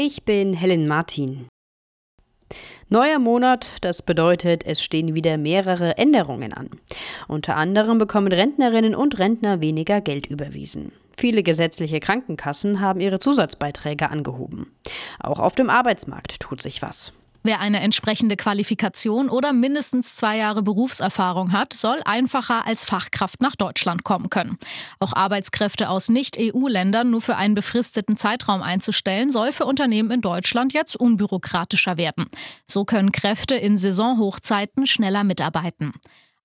Ich bin Helen Martin. Neuer Monat, das bedeutet, es stehen wieder mehrere Änderungen an. Unter anderem bekommen Rentnerinnen und Rentner weniger Geld überwiesen. Viele gesetzliche Krankenkassen haben ihre Zusatzbeiträge angehoben. Auch auf dem Arbeitsmarkt tut sich was. Wer eine entsprechende Qualifikation oder mindestens zwei Jahre Berufserfahrung hat, soll einfacher als Fachkraft nach Deutschland kommen können. Auch Arbeitskräfte aus Nicht-EU-Ländern nur für einen befristeten Zeitraum einzustellen, soll für Unternehmen in Deutschland jetzt unbürokratischer werden. So können Kräfte in Saisonhochzeiten schneller mitarbeiten.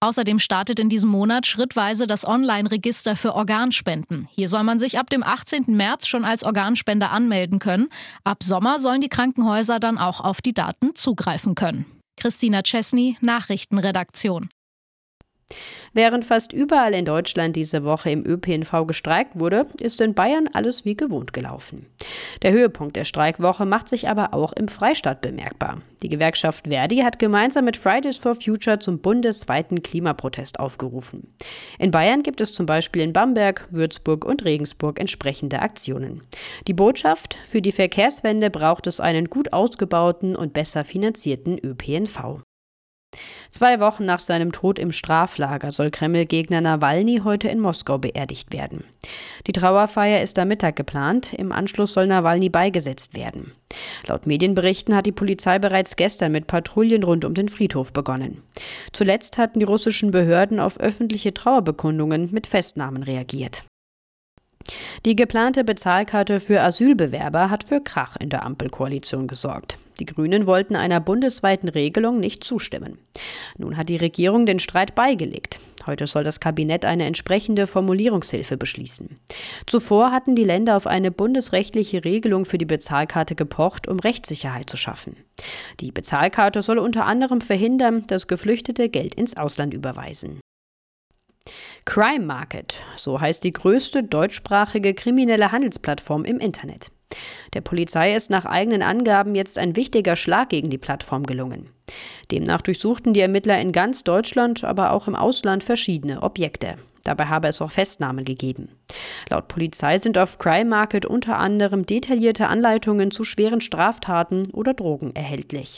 Außerdem startet in diesem Monat schrittweise das Online-Register für Organspenden. Hier soll man sich ab dem 18. März schon als Organspender anmelden können. Ab Sommer sollen die Krankenhäuser dann auch auf die Daten zugreifen können. Christina Chesney, Nachrichtenredaktion. Während fast überall in Deutschland diese Woche im ÖPNV gestreikt wurde, ist in Bayern alles wie gewohnt gelaufen. Der Höhepunkt der Streikwoche macht sich aber auch im Freistaat bemerkbar. Die Gewerkschaft Verdi hat gemeinsam mit Fridays for Future zum bundesweiten Klimaprotest aufgerufen. In Bayern gibt es zum Beispiel in Bamberg, Würzburg und Regensburg entsprechende Aktionen. Die Botschaft, für die Verkehrswende braucht es einen gut ausgebauten und besser finanzierten ÖPNV. Zwei Wochen nach seinem Tod im Straflager soll Kreml-Gegner Nawalny heute in Moskau beerdigt werden. Die Trauerfeier ist am Mittag geplant. Im Anschluss soll Nawalny beigesetzt werden. Laut Medienberichten hat die Polizei bereits gestern mit Patrouillen rund um den Friedhof begonnen. Zuletzt hatten die russischen Behörden auf öffentliche Trauerbekundungen mit Festnahmen reagiert. Die geplante Bezahlkarte für Asylbewerber hat für Krach in der Ampelkoalition gesorgt. Die Grünen wollten einer bundesweiten Regelung nicht zustimmen. Nun hat die Regierung den Streit beigelegt. Heute soll das Kabinett eine entsprechende Formulierungshilfe beschließen. Zuvor hatten die Länder auf eine bundesrechtliche Regelung für die Bezahlkarte gepocht, um Rechtssicherheit zu schaffen. Die Bezahlkarte soll unter anderem verhindern, dass Geflüchtete Geld ins Ausland überweisen. Crime Market, so heißt die größte deutschsprachige kriminelle Handelsplattform im Internet. Der Polizei ist nach eigenen Angaben jetzt ein wichtiger Schlag gegen die Plattform gelungen. Demnach durchsuchten die Ermittler in ganz Deutschland, aber auch im Ausland verschiedene Objekte. Dabei habe es auch Festnahmen gegeben. Laut Polizei sind auf Crime Market unter anderem detaillierte Anleitungen zu schweren Straftaten oder Drogen erhältlich.